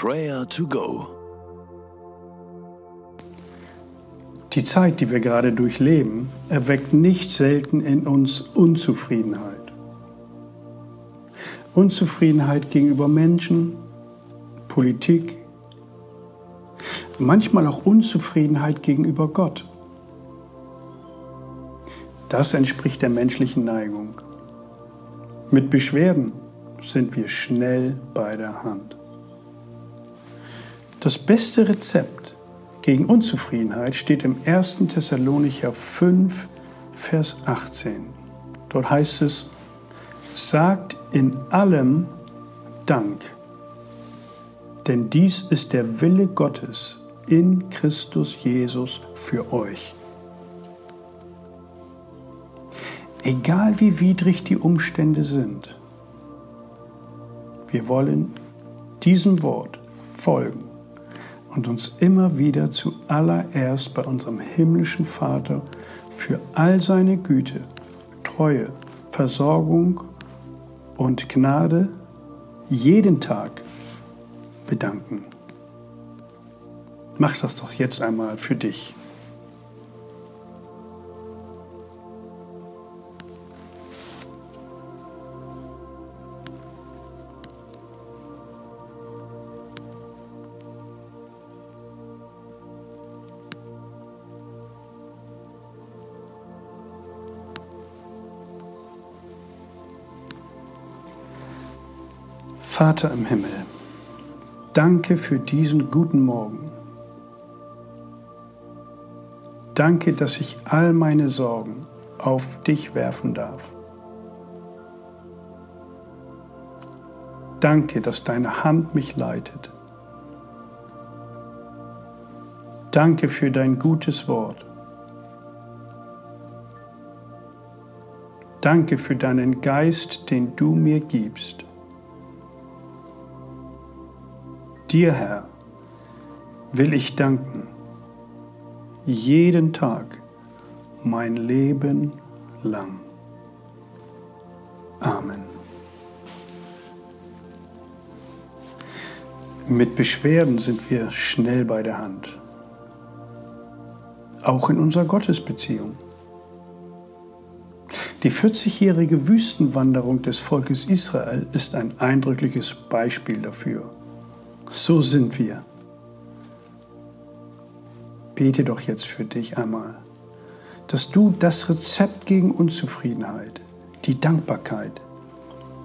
Prayer to Go. Die Zeit, die wir gerade durchleben, erweckt nicht selten in uns Unzufriedenheit. Unzufriedenheit gegenüber Menschen, Politik, manchmal auch Unzufriedenheit gegenüber Gott. Das entspricht der menschlichen Neigung. Mit Beschwerden sind wir schnell bei der Hand. Das beste Rezept gegen Unzufriedenheit steht im 1. Thessalonicher 5, Vers 18. Dort heißt es, sagt in allem Dank, denn dies ist der Wille Gottes in Christus Jesus für euch. Egal wie widrig die Umstände sind, wir wollen diesem Wort folgen und uns immer wieder zuallererst bei unserem himmlischen Vater für all seine Güte, Treue, Versorgung und Gnade jeden Tag bedanken. Mach das doch jetzt einmal für dich. Vater im Himmel, danke für diesen guten Morgen. Danke, dass ich all meine Sorgen auf dich werfen darf. Danke, dass deine Hand mich leitet. Danke für dein gutes Wort. Danke für deinen Geist, den du mir gibst. Dir, Herr, will ich danken, jeden Tag, mein Leben lang. Amen. Mit Beschwerden sind wir schnell bei der Hand, auch in unserer Gottesbeziehung. Die 40-jährige Wüstenwanderung des Volkes Israel ist ein eindrückliches Beispiel dafür. So sind wir. Bete doch jetzt für dich einmal, dass du das Rezept gegen Unzufriedenheit, die Dankbarkeit,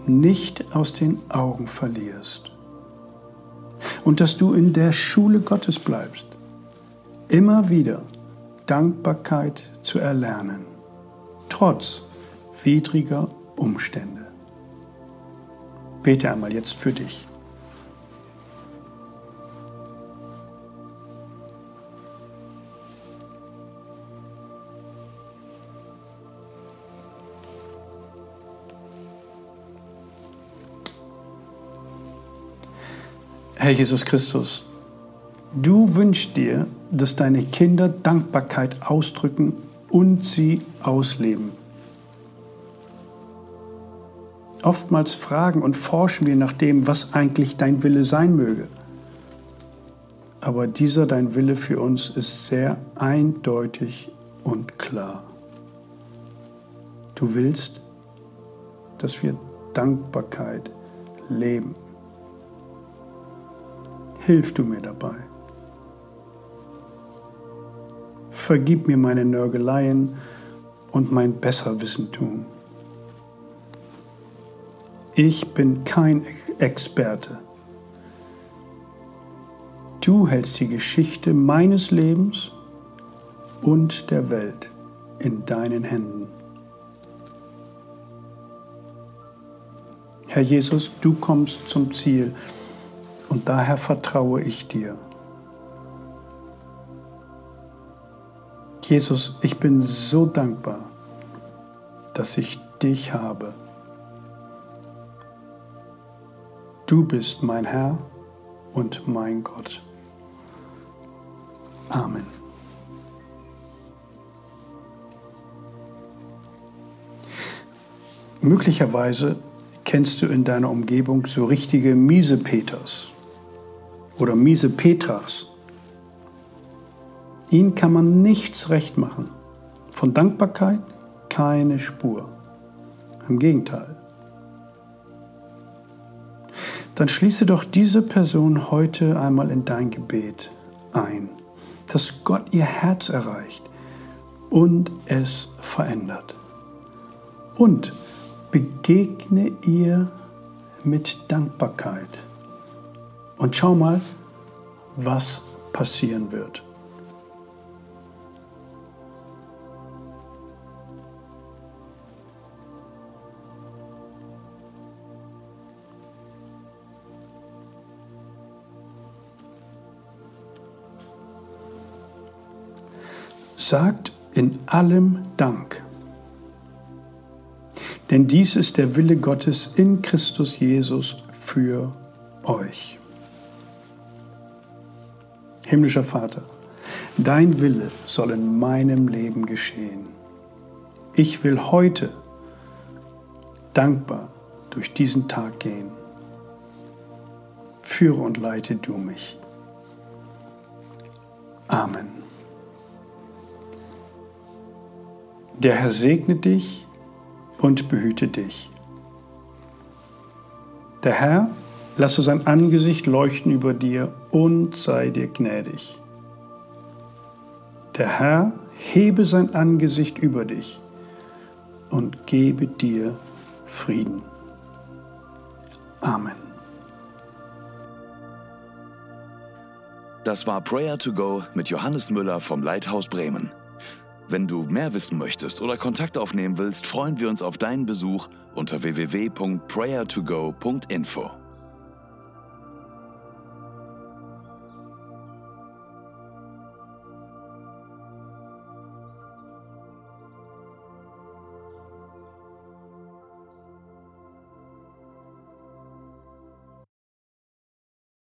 nicht aus den Augen verlierst. Und dass du in der Schule Gottes bleibst, immer wieder Dankbarkeit zu erlernen, trotz widriger Umstände. Bete einmal jetzt für dich. Herr Jesus Christus, du wünschst dir, dass deine Kinder Dankbarkeit ausdrücken und sie ausleben. Oftmals fragen und forschen wir nach dem, was eigentlich dein Wille sein möge. Aber dieser dein Wille für uns ist sehr eindeutig und klar. Du willst, dass wir Dankbarkeit leben hilf du mir dabei. Vergib mir meine Nörgeleien und mein Besserwissentum. Ich bin kein Experte. Du hältst die Geschichte meines Lebens und der Welt in deinen Händen. Herr Jesus, du kommst zum Ziel und daher vertraue ich dir. Jesus, ich bin so dankbar, dass ich dich habe. Du bist mein Herr und mein Gott. Amen. Möglicherweise kennst du in deiner Umgebung so richtige Miesepeters oder miese Petras. Ihnen kann man nichts recht machen. Von Dankbarkeit keine Spur. Im Gegenteil. Dann schließe doch diese Person heute einmal in dein Gebet ein, dass Gott ihr Herz erreicht und es verändert. Und begegne ihr mit Dankbarkeit. Und schau mal, was passieren wird. Sagt in allem Dank. Denn dies ist der Wille Gottes in Christus Jesus für euch. Himmlischer Vater, dein Wille soll in meinem Leben geschehen. Ich will heute dankbar durch diesen Tag gehen. Führe und leite du mich. Amen. Der Herr segne dich und behüte dich. Der Herr lasse sein Angesicht leuchten über dir und sei dir gnädig. Der Herr hebe sein Angesicht über dich und gebe dir Frieden. Amen. Das war Prayer to Go mit Johannes Müller vom Leithaus Bremen. Wenn du mehr wissen möchtest oder Kontakt aufnehmen willst, freuen wir uns auf deinen Besuch unter www.prayertogo.info.